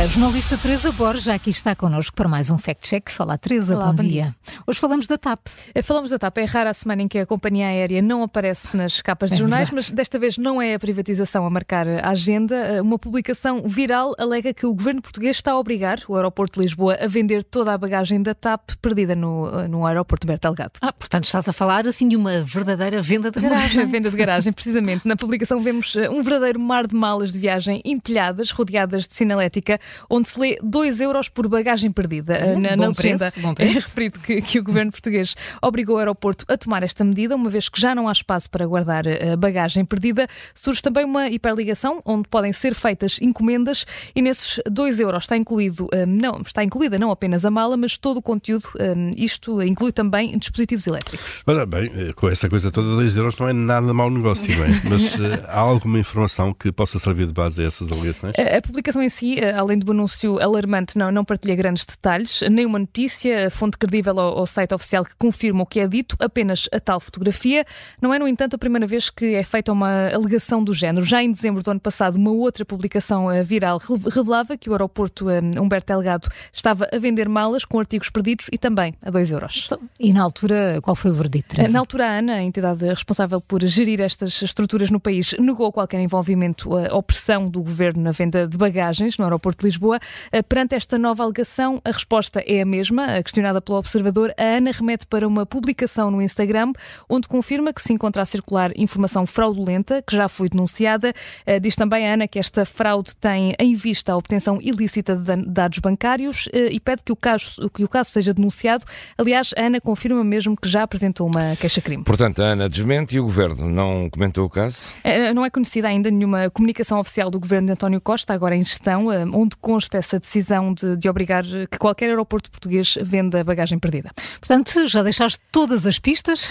A jornalista Teresa Borges já aqui está connosco para mais um Fact Check. Fala, Teresa, Olá, bom, bom dia. dia. Hoje falamos da TAP. Eh, Falamos da TAP. É rara a semana em que a companhia aérea não aparece nas capas de É jornais, mas desta vez não é a privatização a marcar a agenda. Eh, Uma publicação viral alega que o governo português está a obrigar o aeroporto de Lisboa a vender toda a bagagem da TAP perdida no, eh, no aeroporto Berto Delgado. Ah, portanto estás a falar assim de uma verdadeira venda de garagem. venda de garagem, precisamente. Na publicação vemos um verdadeiro mar de malas de viagem empilhadas, rodeadas de sinalética, onde se lê 2 euros por bagagem perdida. Na, bom na legenda preço, bom é preço. referido que, que o governo português obrigou o aeroporto a tomar esta medida, uma vez que já não há espaço para guardar eh, bagagem perdida. Surge também uma hiperligação, onde podem ser feitas encomendas, e nesses 2 euros está incluído, eh, não, está incluída não apenas a mala, mas todo o conteúdo. eh, Isto inclui também dispositivos elétricos. Ora bem, com essa coisa toda, 2 euros não é nada mau negócio, não é? Mas há alguma informação que possa servir de base a essas alegações? A a publicação em si, além do anúncio alarmante, não, não partilha grandes detalhes, nem uma notícia, a fonte credível ao, ao site oficial que confirma o que é dito, apenas a tal fotografia. Não é, no entanto, a primeira vez que é feita uma alegação do género. Já em dezembro do ano passado, uma outra publicação eh, viral re- revelava que o aeroporto eh, Humberto Delgado estava a vender malas com artigos perdidos e também a 2 euros. Então, E na altura, qual foi o verdito, Teresa? Na altura, a ANA, a entidade responsável por gerir estas estruturas no país, negou qualquer envolvimento eh, ou pressão do governo na venda de bagagens no aeroporto Lisboa. Eh, Perante esta nova alegação, a resposta é a mesma. Questionada pelo observador, a ANA remete para uma publicação no Instagram, onde confirma que se encontra a circular informação fraudulenta, que já foi denunciada. Eh, Diz também a ANA que esta fraude tem em vista a obtenção ilícita de dados bancários eh, e pede que o caso, que o caso seja denunciado. Aliás, a ANA confirma mesmo que já apresentou uma queixa-crime. Portanto, a Ana desmente e o Governo não comentou o caso? Não é conhecida ainda nenhuma comunicação oficial do governo de António Costa, agora em gestão, onde consta essa decisão de, de obrigar eh, que qualquer aeroporto português venda bagagem perdida. Portanto, já deixaste todas as pistas?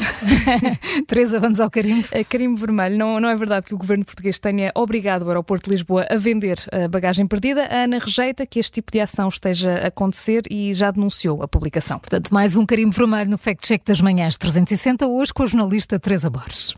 Teresa, vamos ao carimbo. A carimbo vermelho, não, não é verdade que o governo português tenha obrigado o aeroporto de Lisboa a vender a bagagem perdida. A ANA rejeita que este tipo de ação esteja a acontecer e já denunciou a publicação. Portanto, mais um carimbo vermelho no Fact Check das Manhãs 360, hoje com a jornalista Teresa Borges.